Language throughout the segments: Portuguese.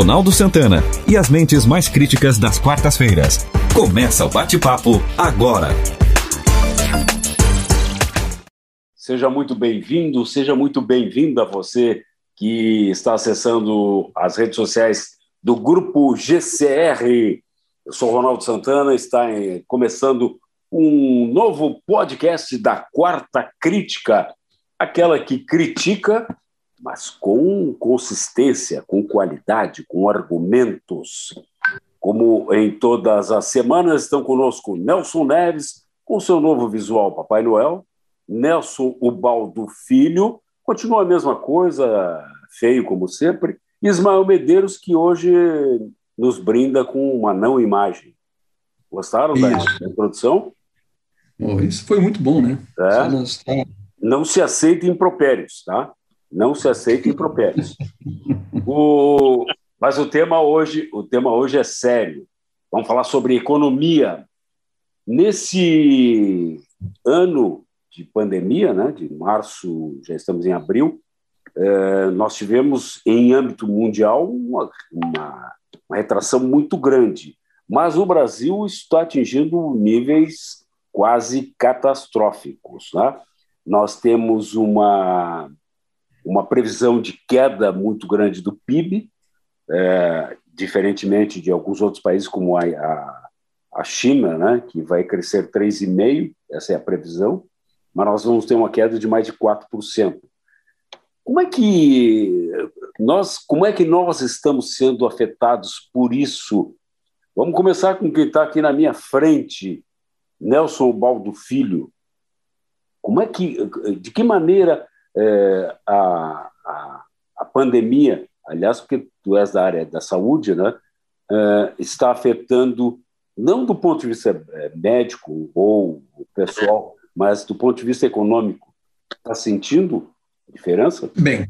Ronaldo Santana e as mentes mais críticas das quartas-feiras. Começa o bate-papo agora. Seja muito bem-vindo, seja muito bem-vinda você que está acessando as redes sociais do grupo GCR. Eu sou Ronaldo Santana, está começando um novo podcast da Quarta Crítica, aquela que critica mas com consistência, com qualidade, com argumentos. Como em todas as semanas, estão conosco Nelson Neves, com seu novo visual Papai Noel, Nelson Ubaldo Filho, continua a mesma coisa, feio como sempre, Ismael Medeiros, que hoje nos brinda com uma não imagem. Gostaram isso. da introdução? Oh, isso foi muito bom, né? É. Não se aceita impropérios, tá? Não se aceita impropérios. o, mas o tema hoje, o tema hoje é sério. Vamos falar sobre economia. Nesse ano de pandemia, né, de março, já estamos em abril, eh, nós tivemos em âmbito mundial uma, uma, uma retração muito grande, mas o Brasil está atingindo níveis quase catastróficos. Né? Nós temos uma uma previsão de queda muito grande do PIB, é, diferentemente de alguns outros países, como a, a, a China, né, que vai crescer 3,5%, essa é a previsão, mas nós vamos ter uma queda de mais de 4%. Como é que nós, como é que nós estamos sendo afetados por isso? Vamos começar com quem está aqui na minha frente, Nelson Baldo Filho. Como é que, de que maneira é, a, a, a, pandemia, aliás, porque tu és da área da saúde, né, é, está afetando, não do ponto de vista é, médico ou pessoal, mas do ponto de vista econômico. Está sentindo diferença? Bem,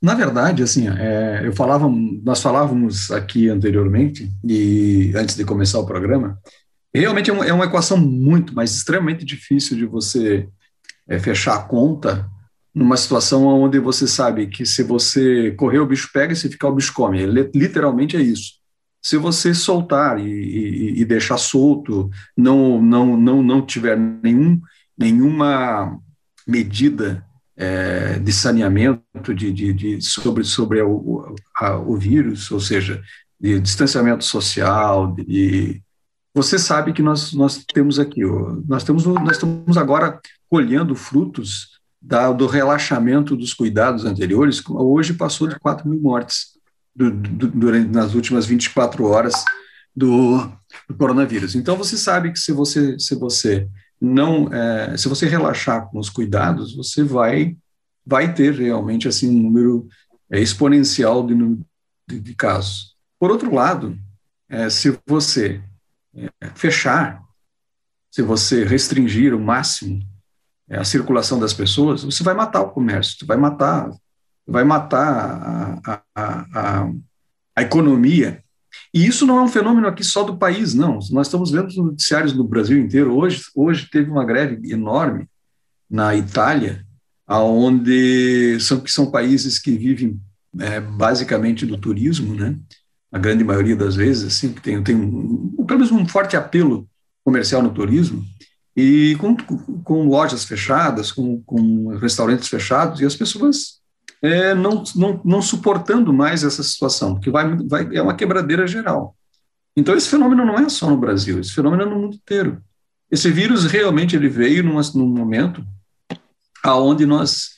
na verdade, assim, é, eu falava, nós falávamos aqui anteriormente e antes de começar o programa, realmente é uma, é uma equação muito, mas extremamente difícil de você é, fechar a conta numa situação onde você sabe que se você correr o bicho pega e se ficar o bicho come. Literalmente é isso. Se você soltar e, e, e deixar solto, não não não não tiver nenhum nenhuma medida é, de saneamento de, de, de, sobre sobre o, a, o vírus, ou seja, de distanciamento social, de, você sabe que nós nós temos aqui, nós temos nós estamos agora colhendo frutos da, do relaxamento dos cuidados anteriores, hoje passou de 4 mil mortes do, do, durante, nas últimas 24 horas do, do, coronavírus. Então, você sabe que se você, se você não, é, se você relaxar com os cuidados, você vai, vai ter realmente assim um número é, exponencial de, de, de, casos. Por outro lado, é, se você é, fechar, se você restringir o máximo a circulação das pessoas, você vai matar o comércio, vai matar, vai matar a, a, a, a economia. E isso não é um fenômeno aqui só do país, não. Nós estamos vendo noticiários no Brasil inteiro. Hoje, hoje teve uma greve enorme na Itália, aonde são que são países que vivem é, basicamente do turismo, né? A grande maioria das vezes, assim, que tem, tem um, pelo menos um forte apelo comercial no turismo e com, com lojas fechadas, com, com, restaurantes fechados, e as pessoas é, não, não, não suportando mais essa situação, porque vai, vai, é uma quebradeira geral. Então, esse fenômeno não é só no Brasil, esse fenômeno é no mundo inteiro. Esse vírus realmente ele veio numa, num momento aonde nós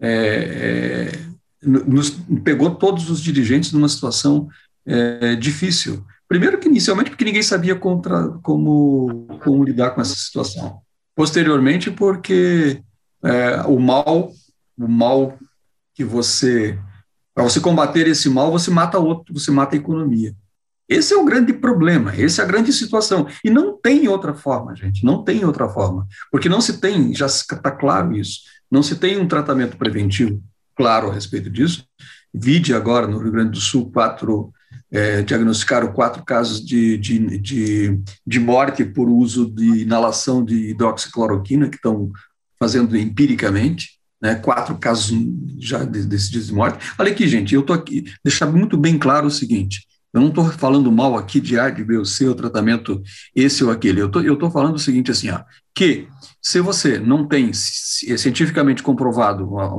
é, é, nos pegou todos os dirigentes numa situação é, difícil. Primeiro que inicialmente porque ninguém sabia contra, como, como lidar com essa situação. Posteriormente porque é, o mal, o mal que você para você combater esse mal, você mata outro, você mata a economia. Esse é o grande problema, essa é a grande situação. E não tem outra forma, gente, não tem outra forma. Porque não se tem, já está claro isso, não se tem um tratamento preventivo claro a respeito disso. Vide agora no Rio Grande do Sul quatro é, diagnosticaram quatro casos de, de, de, de, morte por uso de inalação de hidroxicloroquina, que estão fazendo empiricamente. né, quatro casos já decididos de morte. Olha aqui, gente, eu estou aqui, deixar muito bem claro o seguinte, eu não estou falando mal aqui de A, de B ou C, o tratamento esse ou aquele. Eu tô, estou falando o seguinte, assim, ó, que se você não tem cientificamente comprovado uma,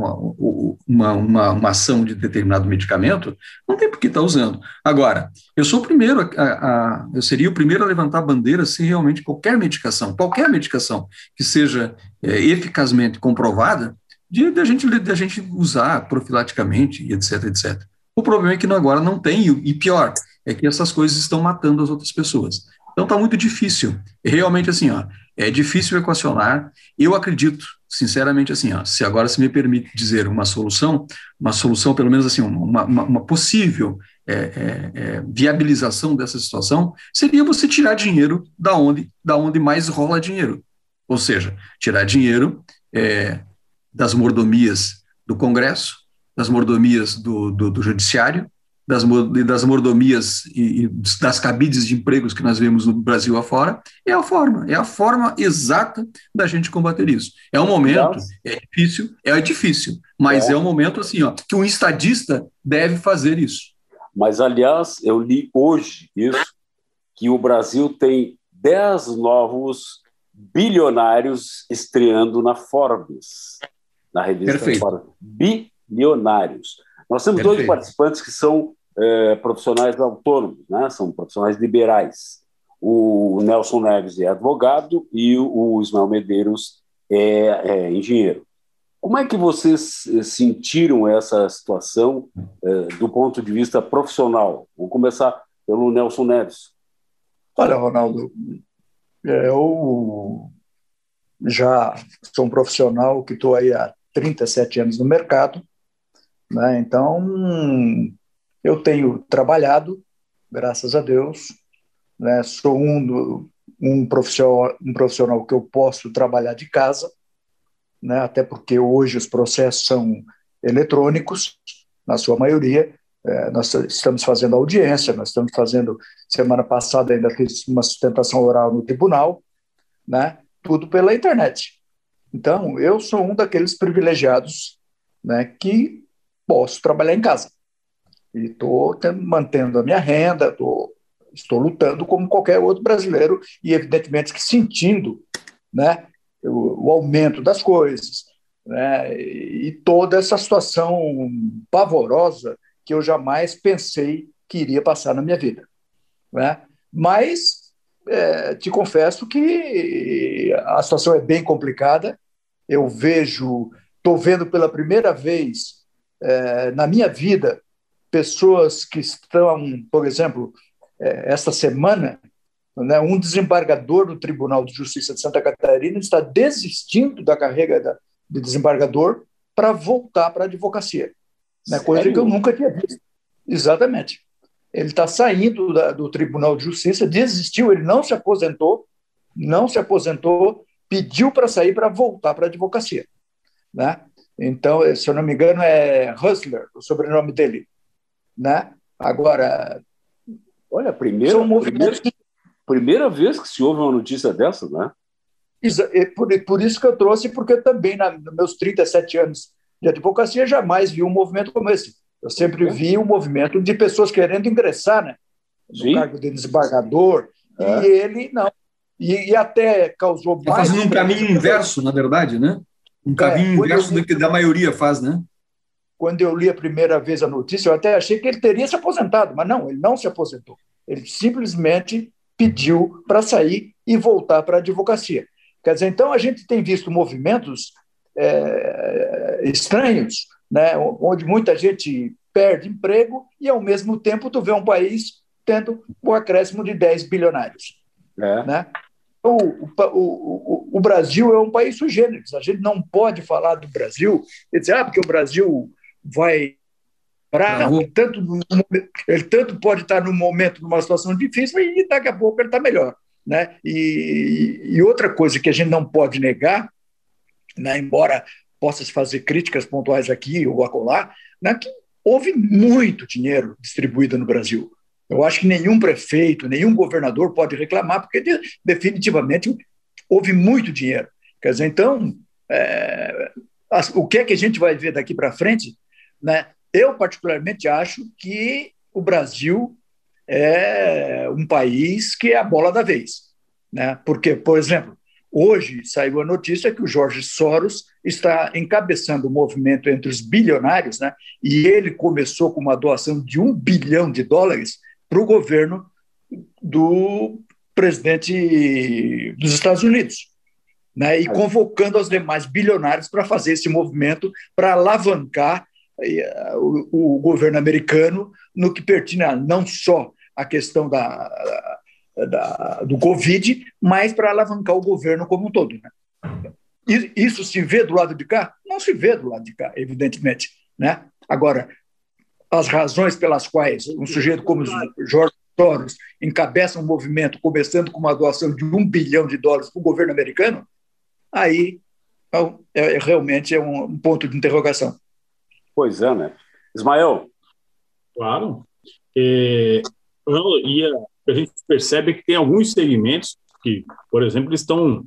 uma, uma, uma, ação de determinado medicamento, não tem por que estar tá usando. Agora, eu sou o primeiro, a, a, eu seria o primeiro a levantar a bandeira se realmente qualquer medicação, qualquer medicação que seja é, eficazmente comprovada, de, de, a gente, de a gente usar profilaticamente, etc, etc. O problema é que agora não tem, e pior, é que essas coisas estão matando as outras pessoas. Então está muito difícil. Realmente assim, ó, é difícil equacionar. Eu acredito, sinceramente assim, ó, se agora se me permite dizer uma solução, uma solução pelo menos assim, uma, uma, uma possível é, é, é, viabilização dessa situação, seria você tirar dinheiro da onde, da onde mais rola dinheiro. Ou seja, tirar dinheiro é, das mordomias do Congresso, das mordomias do, do, do Judiciário, das, das mordomias e, e, das cabides de empregos que nós vemos no Brasil afora, é a forma, é a forma exata da gente combater isso. É um momento, é difícil, é difícil, mas é, é um momento assim, ó, que um estadista deve fazer isso. Mas, aliás, eu li hoje isso, que o Brasil tem 10 novos bilionários estreando na Forbes, na revista Perfeito. Forbes. Bilionários. Nós temos Perfeito. dois participantes que são é, profissionais autônomos, né? são profissionais liberais. O Nelson Neves é advogado e o Ismael Medeiros é, é engenheiro. Como é que vocês eh, sentiram essa situação é, do ponto de vista profissional? Vamos começar pelo Nelson Neves. Olha, Ronaldo, eu já sou um profissional que estou aí há 37 anos no mercado né? Então, eu tenho trabalhado, graças a Deus, né? sou um, um, profissional, um profissional que eu posso trabalhar de casa, né? até porque hoje os processos são eletrônicos, na sua maioria. É, nós estamos fazendo audiência, nós estamos fazendo, semana passada ainda fiz uma sustentação oral no tribunal, né? tudo pela internet. Então, eu sou um daqueles privilegiados né, que posso trabalhar em casa. E estou mantendo a minha renda, tô, estou lutando como qualquer outro brasileiro e, evidentemente, que sentindo né, o, o aumento das coisas né, e toda essa situação pavorosa que eu jamais pensei que iria passar na minha vida. Né? Mas é, te confesso que a situação é bem complicada. Eu vejo, estou vendo pela primeira vez é, na minha vida, pessoas que estão, por exemplo, é, esta semana, né, um desembargador do Tribunal de Justiça de Santa Catarina está desistindo da carreira de desembargador para voltar para a advocacia, né, coisa que eu nunca tinha visto. Exatamente. Ele está saindo da, do Tribunal de Justiça, desistiu, ele não se aposentou, não se aposentou, pediu para sair para voltar para a advocacia. Né? Então, se eu não me engano, é Hustler, o sobrenome dele. Né? Agora. Olha, primeira, primeira, primeira vez que se ouve uma notícia dessa, né? Por, por isso que eu trouxe, porque também, na, nos meus 37 anos de advocacia, jamais vi um movimento como esse. Eu sempre vi um movimento de pessoas querendo ingressar né, no Sim. cargo de desembargador, é. e ele não. E, e até causou tá mais. Fazendo um caminho inverso, na verdade, né? Um caminho é, inverso do que da maioria faz, né? Quando eu li a primeira vez a notícia, eu até achei que ele teria se aposentado, mas não, ele não se aposentou. Ele simplesmente pediu para sair e voltar para a advocacia. Quer dizer, então a gente tem visto movimentos é, estranhos, né, onde muita gente perde emprego e, ao mesmo tempo, tu vê um país tendo o um acréscimo de 10 bilionários. É. Né? O, o, o, o, Brasil é um país sui generis. A gente não pode falar do Brasil e dizer, ah, porque o Brasil vai. Não, ele, tanto, ele tanto pode estar num momento, numa situação difícil, e daqui a pouco ele está melhor. Né? E, e, outra coisa que a gente não pode negar, né, embora possa se fazer críticas pontuais aqui ou acolá, né, que houve muito dinheiro distribuído no Brasil. Eu acho que nenhum prefeito, nenhum governador pode reclamar, porque definitivamente houve muito dinheiro. Quer dizer, então, é, o que é que a gente vai ver daqui para frente, né? Eu particularmente acho que o Brasil é um país que é a bola da vez, né? Porque, por exemplo, hoje saiu a notícia que o Jorge Soros está encabeçando o movimento entre os bilionários, né? E ele começou com uma doação de um bilhão de dólares para o governo do presidente dos Estados Unidos né, e convocando os demais bilionários para fazer esse movimento para alavancar o, o, governo americano no que pertine não só a questão da, da, do Covid, mas para alavancar o governo como um todo. Né? Isso se vê do lado de cá? Não se vê do lado de cá, evidentemente. Né? Agora, as razões pelas quais um sujeito como Jorge Soros encabeça um movimento começando com uma doação de um bilhão de dólares para o governo americano, aí é, é, realmente é um, um, ponto de interrogação. Pois é, né? Ismael? Claro. É, e a, a gente percebe que tem alguns segmentos que, por exemplo, estão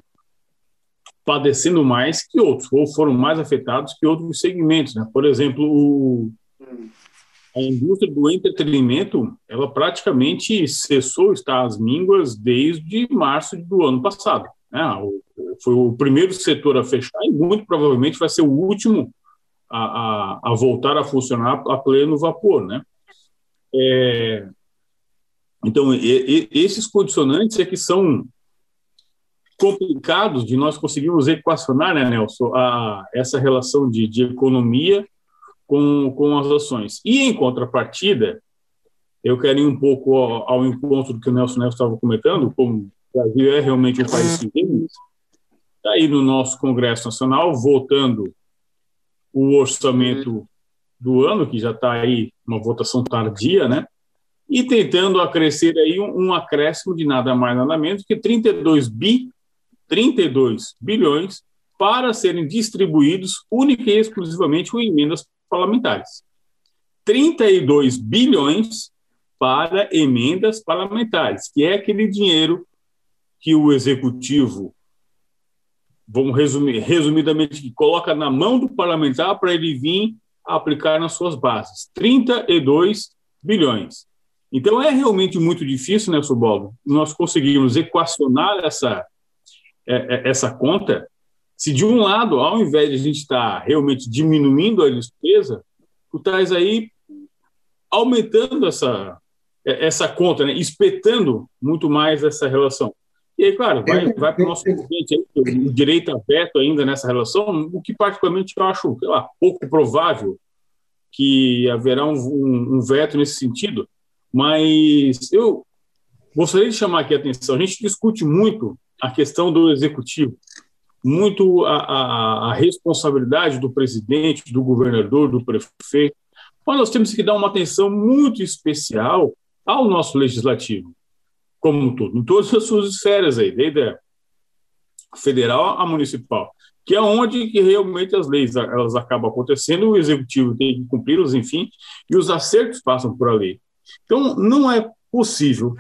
padecendo mais que outros, ou foram mais afetados que outros segmentos. Né? Por exemplo, o, a indústria do entretenimento, ela praticamente cessou, está às mínguas desde março do ano passado. Né? Foi o primeiro setor a fechar e muito provavelmente vai ser o último a, a, a voltar a funcionar a pleno vapor, né? É, então, e, e, esses condicionantes é que são complicados de nós conseguirmos equacionar, né, Nelson, a, essa relação de, de economia com, com as ações. E, em contrapartida, eu quero ir um pouco ao, ao encontro do que o Nelson Nelson estava comentando, como o Brasil é realmente um país que tem Está aí no nosso Congresso Nacional, votando o orçamento do ano, que já está aí uma votação tardia, né? E tentando acrescer aí um, um acréscimo de nada mais nada menos que 32 bi, 32 bilhões para serem distribuídos única e exclusivamente com emendas parlamentares. 32 bilhões para emendas parlamentares, que é aquele dinheiro que o executivo, vamos resumir, resumidamente, que coloca na mão do parlamentar para ele vir aplicar nas suas bases. 32 bilhões. Então é realmente muito difícil, né, Subaldo, nós conseguirmos equacionar essa, é, é, essa conta se de um lado, ao invés de a gente estar realmente diminuindo a despesa, tu estás aí aumentando essa, é, essa conta, né, espetando muito mais essa relação. E aí, claro, vai, vai para o nosso presidente aí, o direito a veto ainda nessa relação, o que particularmente eu acho, sei lá, pouco provável que haverá um, um, um veto nesse sentido, mas eu gostaria de chamar aqui a atenção, a gente discute muito a questão do executivo, muito a, a, a responsabilidade do presidente, do governador, do prefeito, mas nós temos que dar uma atenção muito especial ao nosso legislativo como um todo, em todas as suas esferas aí, desde federal a municipal, que é onde que realmente as leis elas acabam acontecendo, o executivo tem que cumpri-las, enfim, e os acertos passam por a lei. Então, não é possível,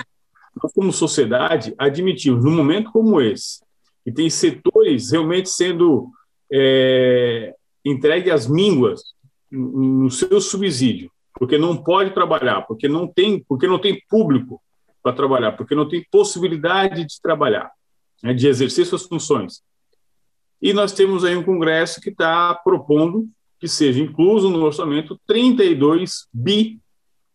como sociedade, admitirmos, num momento como esse, que tem setores realmente sendo é, entregue às mínguas no seu subsídio, porque não pode trabalhar, porque não tem, porque não tem público para trabalhar, porque não tem possibilidade de trabalhar, né, de exercer suas funções. E nós temos aí um Congresso que está propondo que seja incluso no orçamento 32 bi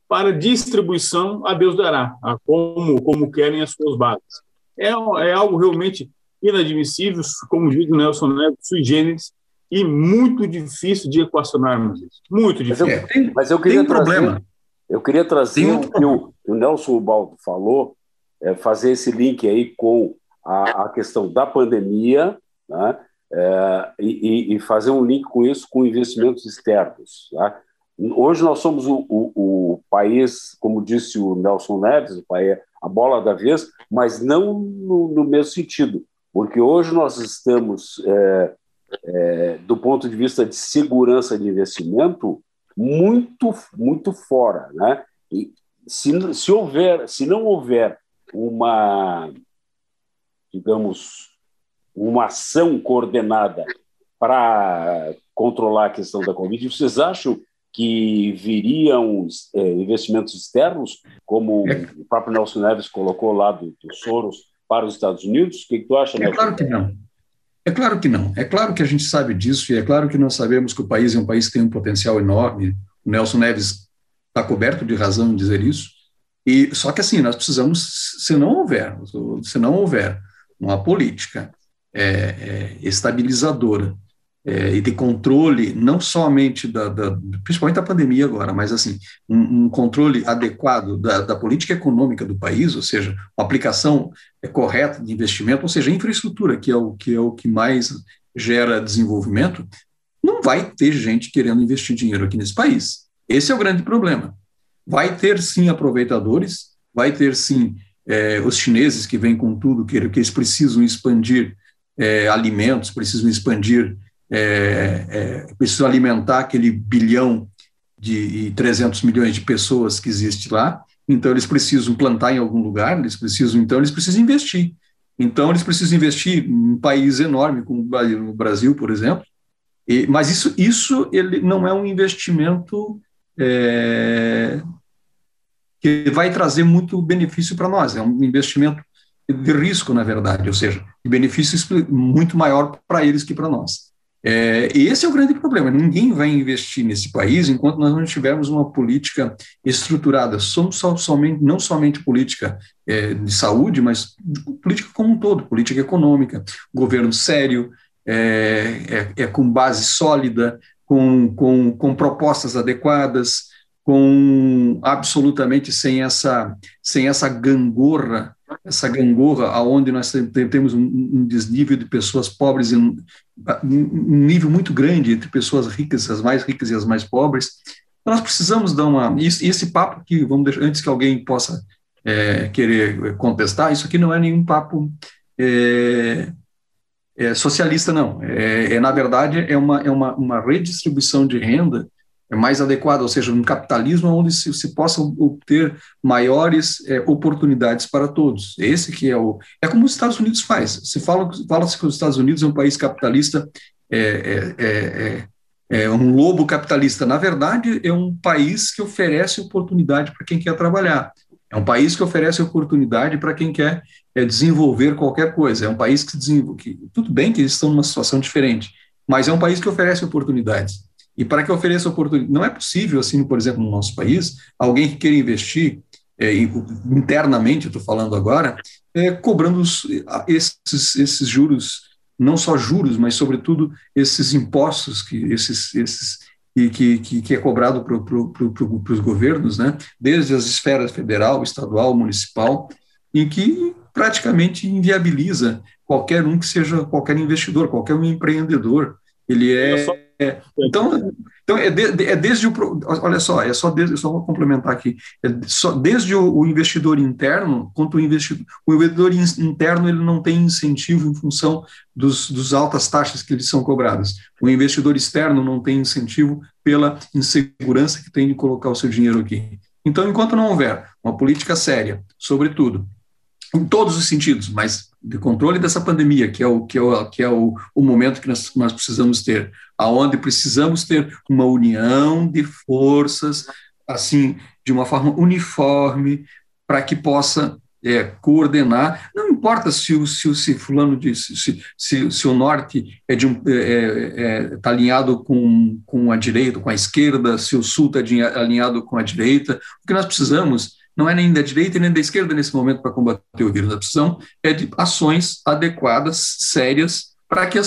para distribuição a Deus dará, a como, como querem as suas bases. É, é algo realmente inadmissível, como diz o Nelson Neves, sui generis, e muito difícil de equacionarmos isso. Muito difícil. Mas eu, mas eu queria tem um trazer, problema. Eu queria trazer o que o, o Nelson Baldo falou, é, fazer esse link aí com a, a questão da pandemia, né? É, e, e, fazer um link com isso com investimentos externos. Tá? Hoje nós somos o, o, o, país, como disse o Nelson Neves, o país, a bola da vez, mas não no, no mesmo sentido, porque hoje nós estamos, é, é, do ponto de vista de segurança de investimento, muito, muito fora, né? E se, se houver, se não houver uma, digamos, uma ação coordenada para controlar a questão da Covid. Vocês acham que viriam é, investimentos externos, como é. o próprio Nelson Neves colocou lá do, do Soros para os Estados Unidos? O que, que tu acha, É Nelson? claro que não. É claro que não. É claro que a gente sabe disso e é claro que nós sabemos que o país é um país que tem um potencial enorme. O Nelson Neves está coberto de razão em dizer isso. E só que assim nós precisamos, se não houver, se não houver uma política é, é, estabilizadora é, e de controle, não somente da, da, principalmente da pandemia agora, mas assim, um, um controle adequado da, da, política econômica do país, ou seja, uma aplicação é, correta de investimento, ou seja, infraestrutura, que é o que é o que mais gera desenvolvimento, não vai ter gente querendo investir dinheiro aqui nesse país. Esse é o grande problema. Vai ter sim aproveitadores, vai ter sim é, os chineses que vêm com tudo, que, que eles precisam expandir é, alimentos, precisam expandir é, é, precisa alimentar aquele bilhão de 300 milhões de pessoas que existe lá, então eles precisam plantar em algum lugar, eles precisam, então eles precisam investir. Então eles precisam investir em um país enorme como o Brasil, por exemplo, e, mas isso, isso ele não é um investimento é, que vai trazer muito benefício para nós, é um investimento de risco, na verdade, ou seja, benefício muito maior para eles que para nós. É, esse é o grande problema. Ninguém vai investir nesse país enquanto nós não tivermos uma política estruturada. Somente, não somente política é, de saúde, mas política como um todo, política econômica, governo sério, é, é, é com base sólida, com, com, com propostas adequadas, com absolutamente sem essa, sem essa gangorra essa gangorra aonde nós temos um, desnível de pessoas pobres um, nível muito grande entre pessoas ricas, as mais ricas e as mais pobres. Nós precisamos dar uma e esse papo que vamos deixar, antes que alguém possa é, querer contestar, isso aqui não é nenhum papo é, é socialista não. É, é, na verdade é uma é uma, uma redistribuição de renda é mais adequado, ou seja, um capitalismo onde se, se possa obter maiores é, oportunidades para todos. Esse que é o é como os Estados Unidos faz. Se fala fala-se que os Estados Unidos é um país capitalista, é, é, é, é, é um lobo capitalista. Na verdade, é um país que oferece oportunidade para quem quer trabalhar. É um país que oferece oportunidade para quem quer é, desenvolver qualquer coisa. É um país que desenvolve. tudo bem que eles estão numa situação diferente, mas é um país que oferece oportunidades. E para que ofereça oportunidade, não é possível, assim, por exemplo, no nosso país, alguém que queira investir é, internamente, estou falando agora, é, cobrando os, esses, esses juros, não só juros, mas sobretudo esses impostos que esses, esses que, que, que é cobrado para pro, pro, pro, os governos, né, desde as esferas federal, estadual, municipal, em que praticamente inviabiliza qualquer um que seja qualquer investidor, qualquer um empreendedor. Ele é é, então, então é, de, é, desde o. Olha só, é só desde, só vou complementar aqui. É só, desde o, o, investidor interno, quanto o investidor. O investidor interno ele não tem incentivo em função dos, dos altas taxas que lhes são cobradas. O investidor externo não tem incentivo pela insegurança que tem de colocar o seu dinheiro aqui. Então, enquanto não houver uma política séria, sobretudo, em todos os sentidos, mas de controle dessa pandemia, que é o que é o, que é o, o momento que nós, nós precisamos ter, aonde precisamos ter uma união de forças, assim, de uma forma uniforme, para que possa é, coordenar. Não importa se o se, se fulano disse, se, se, se o norte é de um está é, é, tá alinhado com, com a direita, com a esquerda, se o sul está alinhado com a direita. O que nós precisamos não é nem da direita nem da esquerda nesse momento para combater o vírus. A é de ações adequadas, sérias, para que,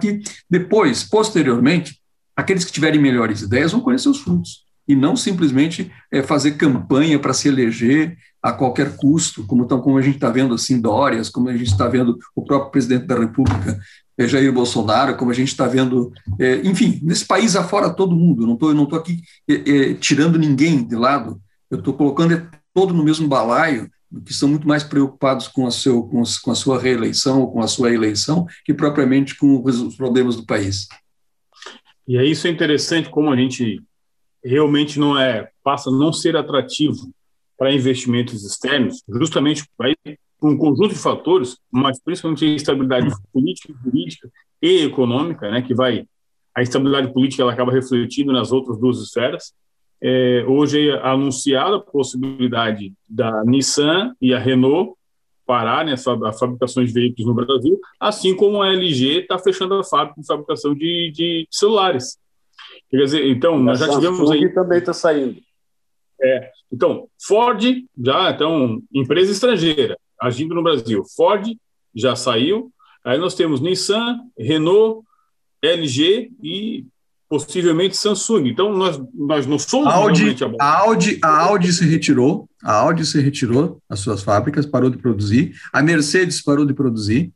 que depois, posteriormente, aqueles que tiverem melhores ideias vão conhecer os frutos e não simplesmente é, fazer campanha para se eleger a qualquer custo, como, tão, como a gente está vendo assim Dórias, como a gente está vendo o próprio presidente da República, é, Jair Bolsonaro, como a gente está vendo, é, enfim, nesse país afora todo mundo. Não eu não estou aqui é, é, tirando ninguém de lado, eu estou colocando todo no mesmo balaio, que estão muito mais preocupados com a, seu, com, a sua reeleição ou com a sua eleição que propriamente com os problemas do país. E aí isso é interessante como a gente realmente não é passa a não ser atrativo para investimentos externos, justamente por um conjunto de fatores, mas principalmente a estabilidade política, jurídica e econômica, né, que vai a estabilidade política ela acaba refletindo nas outras duas esferas. É, hoje é anunciada a possibilidade da Nissan e a Renault pararem né, a fabricação de veículos no Brasil, assim como a LG está fechando a fábrica de fabricação de, de celulares. Quer dizer, então, nós já tivemos aí. também está saindo. É, então, Ford, já, então, empresa estrangeira agindo no Brasil. Ford já saiu. Aí nós temos Nissan, Renault, LG e possivelmente Samsung. Então, nós, nós não somos Audi, a Audi, a Audi se retirou, a Audi se retirou das suas fábricas, parou de produzir, a Mercedes parou de produzir,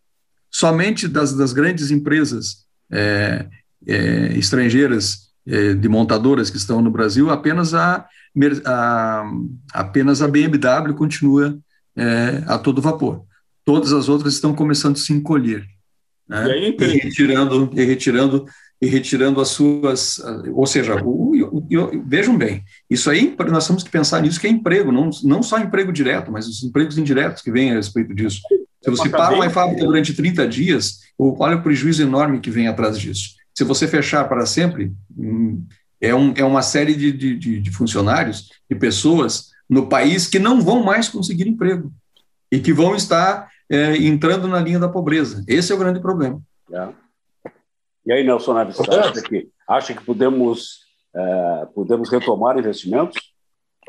somente das, das grandes empresas é, é, estrangeiras é, de montadoras que estão no Brasil, apenas a, a apenas a BMW continua é, a todo vapor. Todas as outras estão começando a se encolher. Né? E, aí, e retirando, e retirando e retirando as suas, ou seja, o, o, o, vejam bem, isso aí nós temos que pensar nisso que é emprego, não, não só emprego direto, mas os empregos indiretos que vêm a respeito disso. Se você para uma fábrica durante 30 dias, olha o prejuízo enorme que vem atrás disso. Se você fechar para sempre, hum, é, um, é uma série de, de, de funcionários, de pessoas no país que não vão mais conseguir emprego e que vão estar é, entrando na linha da pobreza. Esse é o grande problema. É. E aí, Nelson Naves, você acha que, acha que podemos, é, podemos retomar investimentos?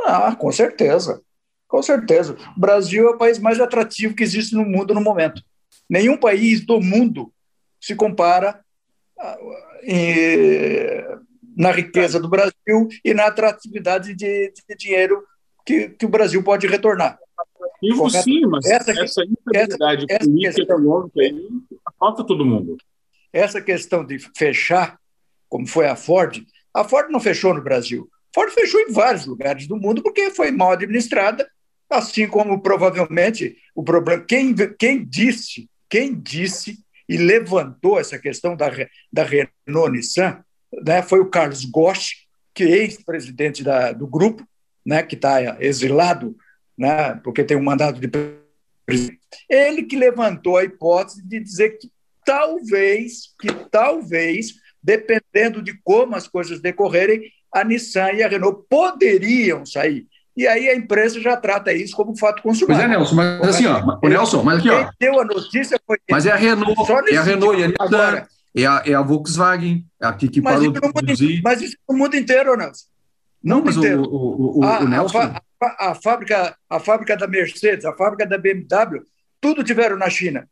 Ah, com certeza. Com certeza. O Brasil é o país mais atrativo que existe no mundo no momento. Nenhum país do mundo se compara ah, na riqueza do Brasil e na atratividade de, de dinheiro que, que, o Brasil pode retornar. Atrativo, sim, mas essa, essa instabilidade essa, política essa econômica aí falta todo mundo. Essa questão de fechar, como foi a Ford, a Ford não fechou no Brasil. A Ford fechou em vários lugares do mundo porque foi mal administrada, assim como provavelmente o problema. Quem, quem disse, quem disse e levantou essa questão da, da Renault Nissan né, foi o Carlos Gosch, que é ex-presidente do grupo, né, que está exilado, né, porque tem um mandato de presidente. Ele que levantou a hipótese de dizer que talvez, que talvez, dependendo de como as coisas decorrerem, a Nissan e a Renault poderiam sair. E aí a empresa já trata isso como fato consumado. Pois é, Nelson, mas assim, ó, o Nelson, mas aqui, ó. Quem deu a notícia foi. Mas é a Renault, é a Renault e a Nissan. Agora, é a, é a Volkswagen, é a que, que parou de produzir. Mas isso no mundo inteiro, Nelson. Não, mas o, o, o, a, o Nelson... A, a, a, fábrica, a fábrica da Mercedes, a fábrica da BMW, tudo tiveram na China.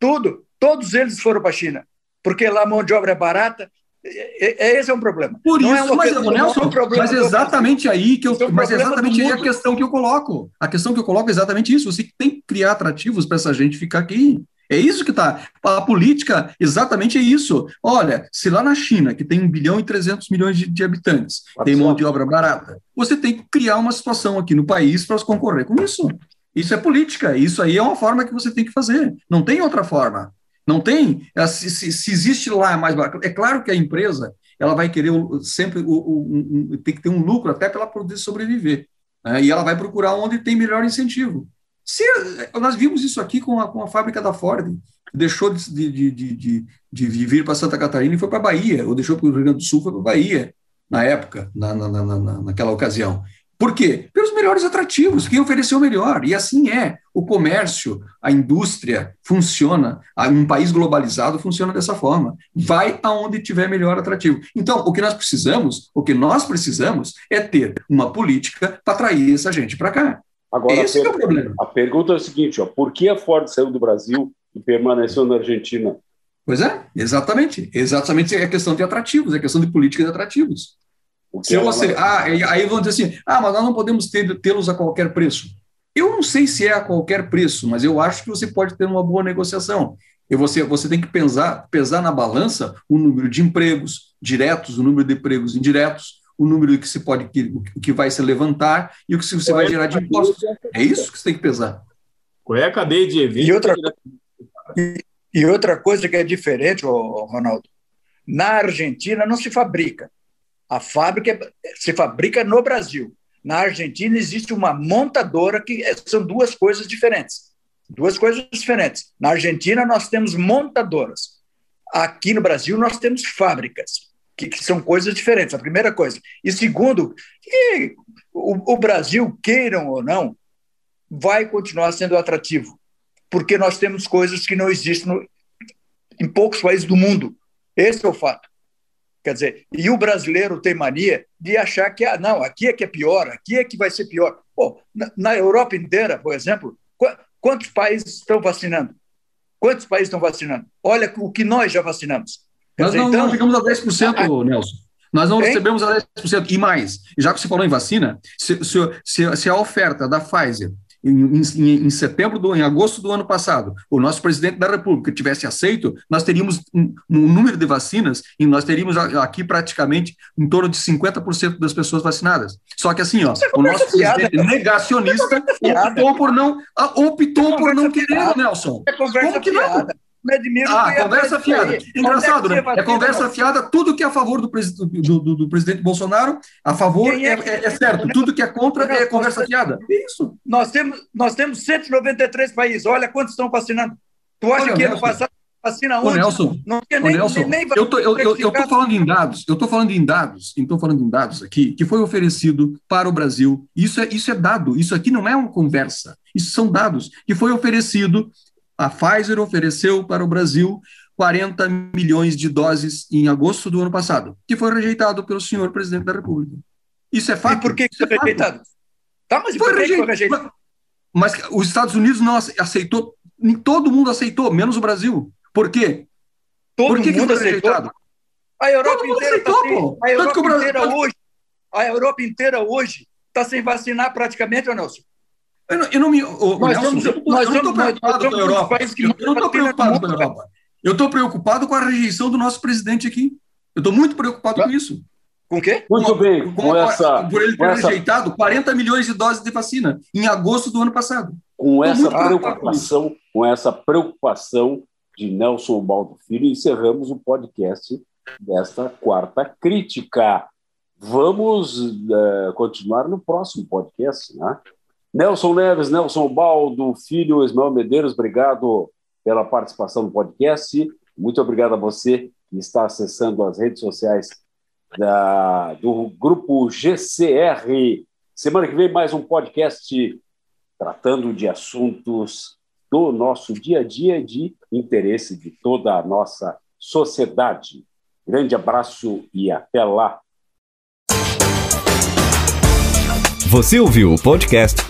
Tudo. Todos eles foram para a China. Porque lá a mão de obra é barata. Esse é um problema. Por não é isso, é mas, questão, Nelson, é um mas exatamente aí que eu, é um mas exatamente aí a questão que eu coloco. A questão que eu coloco é exatamente isso. Você tem que criar atrativos para essa gente ficar aqui. É isso que está. A política exatamente é isso. Olha, se lá na China, que tem 1 bilhão e 300 milhões de, de habitantes, tem mão de obra barata, você tem que criar uma situação aqui no país para concorrer com isso. Isso é política. Isso aí é uma forma que você tem que fazer. Não tem outra forma. Não tem. É, se, se, se existe lá mais barato. É claro que a empresa ela vai querer sempre o, o, tem que ter um lucro até para ela poder sobreviver. Né? E ela vai procurar onde tem melhor incentivo. Se, nós vimos isso aqui com a, com a fábrica da Ford, deixou de, de, de, de, de vir para Santa Catarina e foi para a Bahia, ou deixou para o Rio Grande do Sul foi para a Bahia, na época, na, na, na, naquela ocasião. Por quê? Pelos melhores atrativos, quem ofereceu o melhor. E assim é. O comércio, a indústria funciona, um país globalizado funciona dessa forma. Vai aonde tiver melhor atrativo. Então, o que nós precisamos, o que nós precisamos é ter uma política para atrair essa gente para cá. Agora, Esse a, é o problema. a pergunta é o seguinte: ó, por que a Ford saiu do Brasil e permaneceu na Argentina? Pois é, exatamente. Exatamente é questão de atrativos, é questão de política de atrativos. Se você, ah, aí vão dizer assim, ah, mas nós não podemos tê-los a qualquer preço. Eu não sei se é a qualquer preço, mas eu acho que você pode ter uma boa negociação. E você, você tem que pesar, pesar na balança o número de empregos diretos, o número de empregos indiretos, o número que se pode que, que vai se levantar e o que você vai gerar de impostos. É isso que você tem que pesar. Qual é a cadeia de eventos? E outra, e, e outra coisa que é diferente, Ronaldo, na Argentina não se fabrica. A fábrica se fabrica no Brasil. Na Argentina existe uma montadora que é, são duas coisas diferentes. Duas coisas diferentes. Na Argentina nós temos montadoras. Aqui no Brasil nós temos fábricas. que, que são coisas diferentes, a primeira coisa. E segundo, que o, o Brasil, queiram ou não, vai continuar sendo atrativo, porque nós temos coisas que não existem no, em poucos países do mundo. Esse é o fato. Quer dizer, e o brasileiro tem mania de achar que, ah, não, aqui é que é pior, aqui é que vai ser pior. Pô, na, na Europa inteira, por exemplo, qu quantos países estão vacinando? Quantos países estão vacinando? Olha o que nós já vacinamos. Quer nós dizer, não, então, não chegamos a 10%, a, Nelson. Nós não hein? recebemos a 10%. E mais, já que você falou em vacina, se, se, se, se a oferta da Pfizer em, em, em, setembro, do, em agosto do ano passado, o nosso presidente da República tivesse aceito, nós teríamos um, um número de vacinas e nós teríamos aqui praticamente em torno de 50% das pessoas vacinadas. Só que assim, ó, o nosso presidente fiada, negacionista optou por não, optou por não querer, Nelson. É Como que não? Me admiro. Ah, conversa fiada. Engraçado, né? É conversa fiada, tudo que é a favor do, do, do, do presidente Bolsonaro, a favor é, é, é, certo. Tudo que é contra é conversa fiada. Isso. Nós temos, nós temos 193 países. Olha quantos estão vacinando. Tu acha Olha, que ano passado vacina onde? Ô, Nelson, não tinha nem, Nelson, nem, nem eu tô, eu, eu, eu tô falando em dados, eu tô falando em dados, estou falando em dados aqui, que foi oferecido para o Brasil. Isso é, isso é dado, isso aqui não é uma conversa, isso são dados que foi oferecido a Pfizer ofereceu para o Brasil 40 milhões de doses em agosto do ano passado, que foi rejeitado pelo senhor presidente da República. Isso é fato. E por que, isso foi é rejeitado? Tá, mas foi, rejeitado. foi rejeitado? Mas, mas os Estados Unidos não aceitou, todo mundo aceitou, menos o Brasil. Por quê? Todo por que mundo que foi aceitou? rejeitado? A Europa inteira está sem, a Europa inteira hoje, a Europa inteira hoje está sem vacinar praticamente, Nelson. Eu não, eu não me. Oh, nós Nelson, nós eu não estou preocupado com a Europa. Eu, não estou preocupado com a Europa. Eu estou preocupado com a rejeição do nosso presidente aqui. Eu estou muito preocupado com isso. Com o quê? Muito com, bem. Com, com essa, por ele ter rejeitado 40 milhões de doses de vacina em agosto do ano passado. Com essa preocupação, com isso. essa preocupação de Nelson Baldo Filho, encerramos o podcast desta quarta crítica. Vamos uh, continuar no próximo podcast, né? Nelson Neves, Nelson Baldo, filho Ismael Medeiros, obrigado pela participação no podcast. Muito obrigado a você que está acessando as redes sociais da, do grupo GCR. Semana que vem, mais um podcast tratando de assuntos do nosso dia a dia de interesse de toda a nossa sociedade. Grande abraço e até lá. Você ouviu o podcast